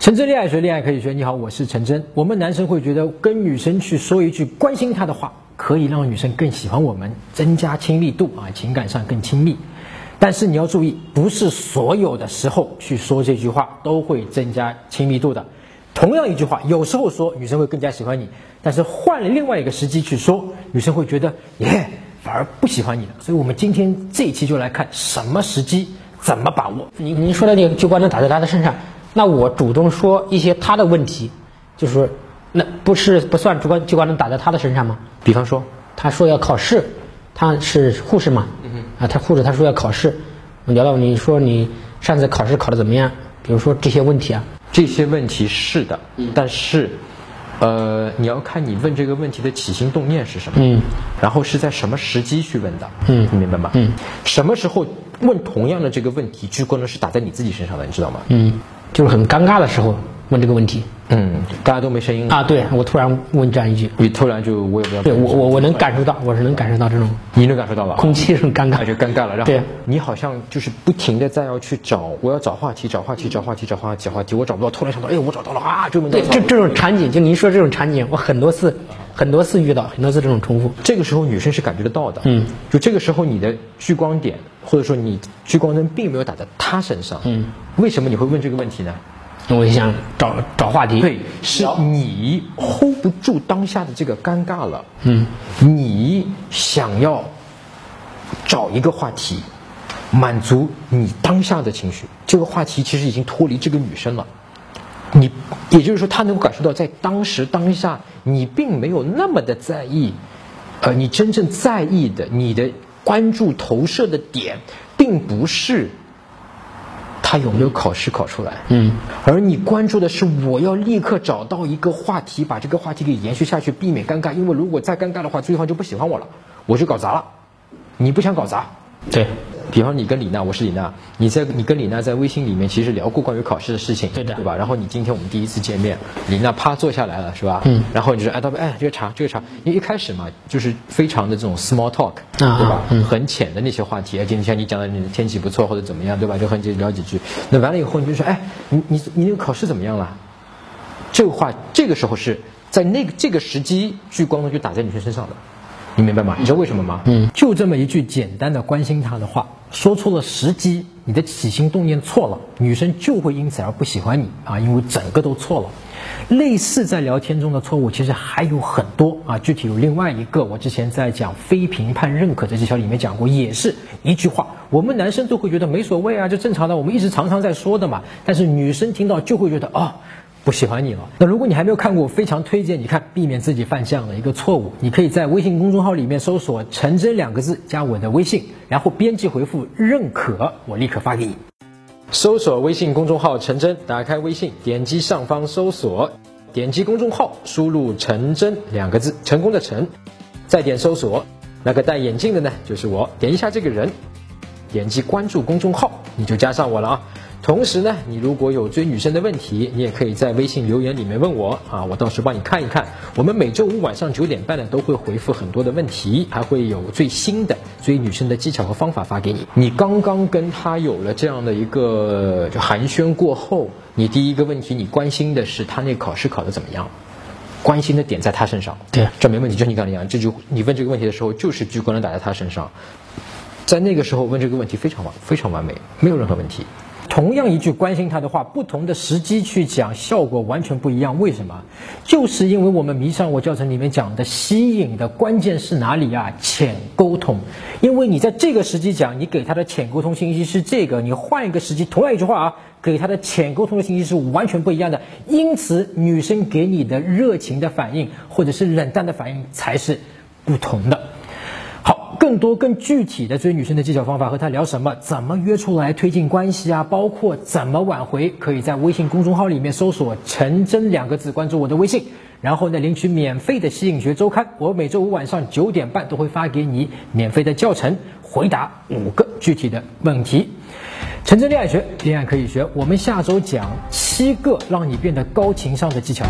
陈真恋爱学，恋爱可以学。你好，我是陈真。我们男生会觉得跟女生去说一句关心她的话，可以让女生更喜欢我们，增加亲密度啊，情感上更亲密。但是你要注意，不是所有的时候去说这句话都会增加亲密度的。同样一句话，有时候说女生会更加喜欢你，但是换了另外一个时机去说，女生会觉得耶，反而不喜欢你了。所以我们今天这一期就来看什么时机怎么把握。您您说的那个聚光灯打在他的身上。那我主动说一些他的问题，就是说，那不是不算主观机关能打在他的身上吗？比方说，他说要考试，他是护士嘛，啊，他护士他说要考试，我聊到你说你上次考试考的怎么样？比如说这些问题啊，这些问题是的，但是，呃，你要看你问这个问题的起心动念是什么，嗯，然后是在什么时机去问的，嗯，你明白吗？嗯，什么时候问同样的这个问题，聚光灯是打在你自己身上的，你知道吗？嗯。就是很尴尬的时候问这个问题，嗯，大家都没声音啊。对我突然问这样一句，你突然就我也不知道。对我我我能感受到，我是能感受到这种，你能感受到吧？空气很尴尬，就尴尬了。然后你好像就是不停的在要去找，我要找话题，找话题，找话题，找话题，找话题，我找不到。突然想到，哎，我找到了啊！这对，这这种场景，就您说这种场景，我很多次很多次遇到，很多次这种重复。这个时候女生是感觉得到的，嗯，就这个时候你的聚光点或者说你聚光灯并没有打在他身上，嗯，为什么你会问这个问题呢？我就想找找话题，对，是你 hold 不住当下的这个尴尬了，嗯，你想要找一个话题，满足你当下的情绪。这个话题其实已经脱离这个女生了，你也就是说，她能够感受到，在当时当下，你并没有那么的在意，呃，你真正在意的，你的关注投射的点，并不是。他有没有考试考出来？嗯，而你关注的是我要立刻找到一个话题，把这个话题给延续下去，避免尴尬。因为如果再尴尬的话，对方就不喜欢我了，我就搞砸了。你不想搞砸？对。比方你跟李娜，我是李娜，你在你跟李娜在微信里面其实聊过关于考试的事情，对的，对吧？然后你今天我们第一次见面，李娜啪坐下来了，是吧？嗯。然后你就说，哎，大伯，哎，这个茶，这个茶，因为一开始嘛，就是非常的这种 small talk，对吧？嗯。很浅的那些话题，而且像你讲的，你的天气不错或者怎么样，对吧？就很聊几句。那完了以后，你就说，哎，你你你那个考试怎么样了？这个话，这个时候是在那个这个时机，聚光灯就打在女生身上的。你明白吗？你知道为什么吗？嗯，就这么一句简单的关心她的话，说出了时机，你的起心动念错了，女生就会因此而不喜欢你啊，因为整个都错了。类似在聊天中的错误，其实还有很多啊。具体有另外一个，我之前在讲非评判认可的技巧里面讲过，也是一句话，我们男生都会觉得没所谓啊，就正常的，我们一直常常在说的嘛。但是女生听到就会觉得啊。不喜欢你了。那如果你还没有看过，我非常推荐你看，避免自己犯这样的一个错误。你可以在微信公众号里面搜索“陈真”两个字，加我的微信，然后编辑回复“认可”，我立刻发给你。搜索微信公众号“陈真”，打开微信，点击上方搜索，点击公众号，输入“陈真”两个字，成功的陈，再点搜索，那个戴眼镜的呢，就是我，点一下这个人，点击关注公众号，你就加上我了啊。同时呢，你如果有追女生的问题，你也可以在微信留言里面问我啊，我到时帮你看一看。我们每周五晚上九点半呢，都会回复很多的问题，还会有最新的追女生的技巧和方法发给你。你刚刚跟他有了这样的一个就寒暄过后，你第一个问题你关心的是他那考试考得怎么样？关心的点在他身上，对，这没问题。就你刚才讲，这就你问这个问题的时候，就是聚光灯打在他身上，在那个时候问这个问题非常完非常完美，没有任何问题。同样一句关心他的话，不同的时机去讲，效果完全不一样。为什么？就是因为我们迷上我教程里面讲的吸引的关键是哪里啊？浅沟通。因为你在这个时机讲，你给他的浅沟通信息是这个，你换一个时机，同样一句话啊，给他的浅沟通的信息是完全不一样的。因此，女生给你的热情的反应或者是冷淡的反应才是不同的。更多更具体的追女生的技巧方法，和她聊什么，怎么约出来推进关系啊，包括怎么挽回，可以在微信公众号里面搜索“陈真”两个字，关注我的微信，然后呢领取免费的吸引学周刊，我每周五晚上九点半都会发给你免费的教程，回答五个具体的问题。陈真恋爱学，恋爱可以学，我们下周讲七个让你变得高情商的技巧。